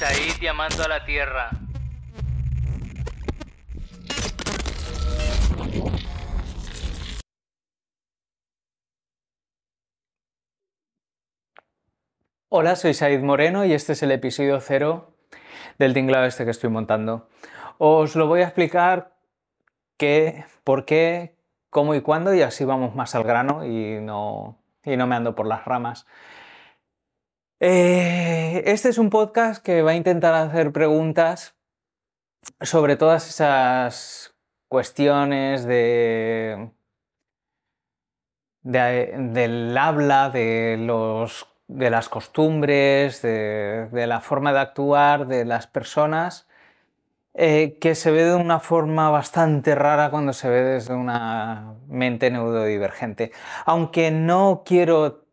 Said llamando a la Tierra. Hola, soy Said Moreno y este es el episodio cero del tinglado este que estoy montando. Os lo voy a explicar qué, por qué, cómo y cuándo y así vamos más al grano y no, y no me ando por las ramas. Eh, este es un podcast que va a intentar hacer preguntas sobre todas esas cuestiones de, de- del habla, de, los, de las costumbres, de, de la forma de actuar de las personas, eh, que se ve de una forma bastante rara cuando se ve desde una mente neurodivergente. Aunque no quiero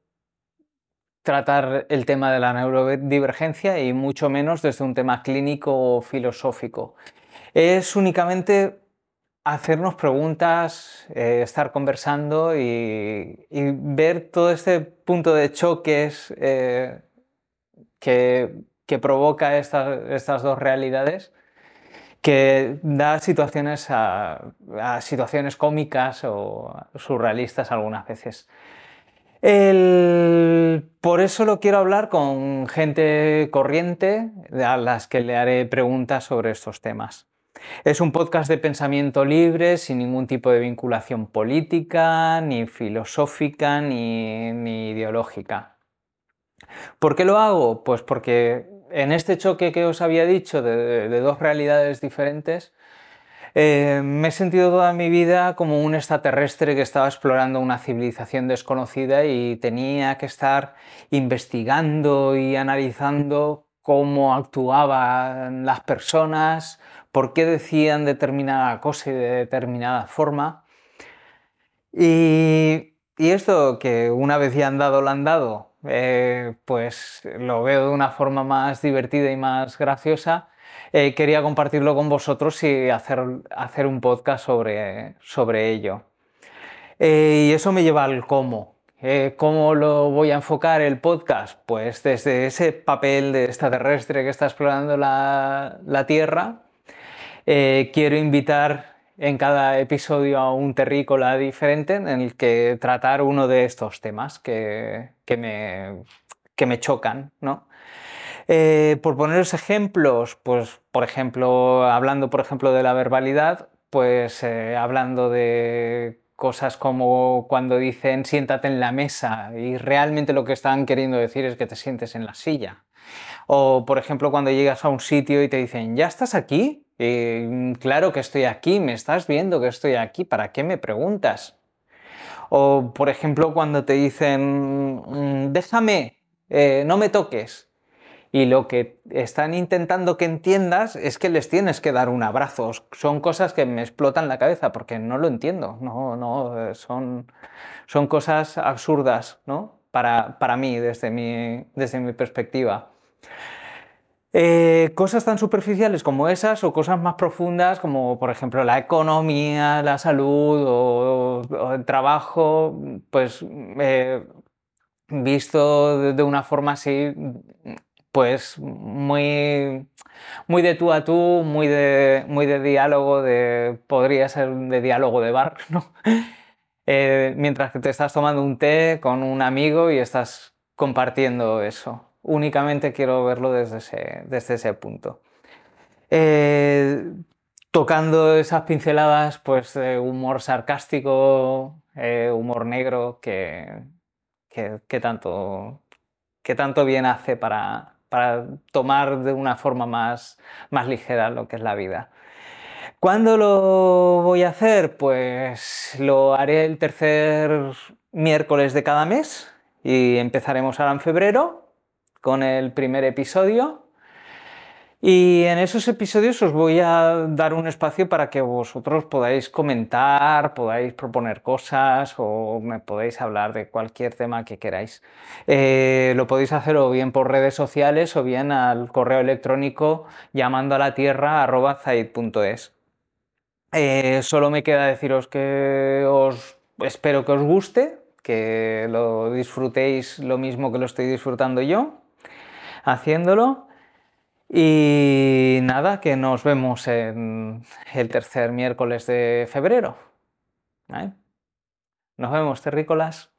tratar el tema de la neurodivergencia y mucho menos desde un tema clínico o filosófico. Es únicamente hacernos preguntas, eh, estar conversando y, ver todo este punto de choques eh, que, que provoca esta- estas dos realidades que da situaciones a situaciones cómicas o surrealistas algunas veces. Por eso lo quiero hablar con gente corriente a las que le haré preguntas sobre estos temas. Es un podcast de pensamiento libre, sin ningún tipo de vinculación política, ni filosófica, ni, ni ideológica. ¿Por qué lo hago? Pues porque en este choque que os había dicho de dos realidades diferentes, eh, me he sentido toda mi vida como un extraterrestre que estaba explorando una civilización desconocida y tenía que estar investigando y analizando cómo actuaban las personas, por qué decían determinada cosa y de determinada forma. Y, esto que una vez ya andado lo andado, eh, pues lo veo de una forma más divertida y más graciosa. Eh, quería compartirlo con vosotros y hacer, hacer un podcast sobre, sobre ello. Eh, y eso me lleva al cómo. Eh, ¿Cómo lo voy a enfocar el podcast? Pues desde ese papel de extraterrestre que está explorando la, la Tierra, quiero invitar en cada episodio a un terrícola diferente en el que tratar uno de estos temas que, que me, que me chocan, ¿no? Eh, por poneros ejemplos, pues por ejemplo, hablando por ejemplo de la verbalidad, pues eh, hablando de cosas como cuando dicen siéntate en la mesa y realmente lo que están queriendo decir es que te sientes en la silla. O por ejemplo cuando llegas a un sitio y te dicen ¿ya estás aquí? Y, claro que estoy aquí, me estás viendo que estoy aquí, ¿para qué me preguntas? O por ejemplo cuando te dicen "Mm, déjame, eh, no me toques. Y lo que están intentando que entiendas es que les tienes que dar un abrazo. Son cosas que me explotan la cabeza porque no lo entiendo. No, no, eh, son, son cosas absurdas, ¿no? Para, para mí, desde mi, desde mi perspectiva. Eh, cosas tan superficiales como esas o cosas más profundas como por ejemplo la economía, la salud o, el trabajo, pues eh, visto de una forma así, pues muy, muy de tú a tú, muy de, muy de diálogo, de, podría ser de diálogo de bar. Eh, mientras que te estás tomando un té con un amigo y estás compartiendo eso. Únicamente quiero verlo desde ese, desde ese punto. Eh, tocando esas pinceladas, pues humor sarcástico, eh, humor negro, que, que tanto, que tanto bien hace para, para tomar de una forma más, más ligera lo que es la vida. ¿Cuándo lo voy a hacer? Pues lo haré el tercer miércoles de cada mes y empezaremos ahora en febrero con el primer episodio. Y en esos episodios os voy a dar un espacio para que vosotros podáis comentar, podáis proponer cosas o me podéis hablar de cualquier tema que queráis. Eh, lo podéis hacer o bien por redes sociales o bien al correo electrónico llamando a la tierra. Eh, solo me queda deciros que os espero que os guste, que lo disfrutéis lo mismo que lo estoy disfrutando yo haciéndolo. Y nada, que nos vemos en el tercer miércoles de febrero. Nos vemos, terrícolas.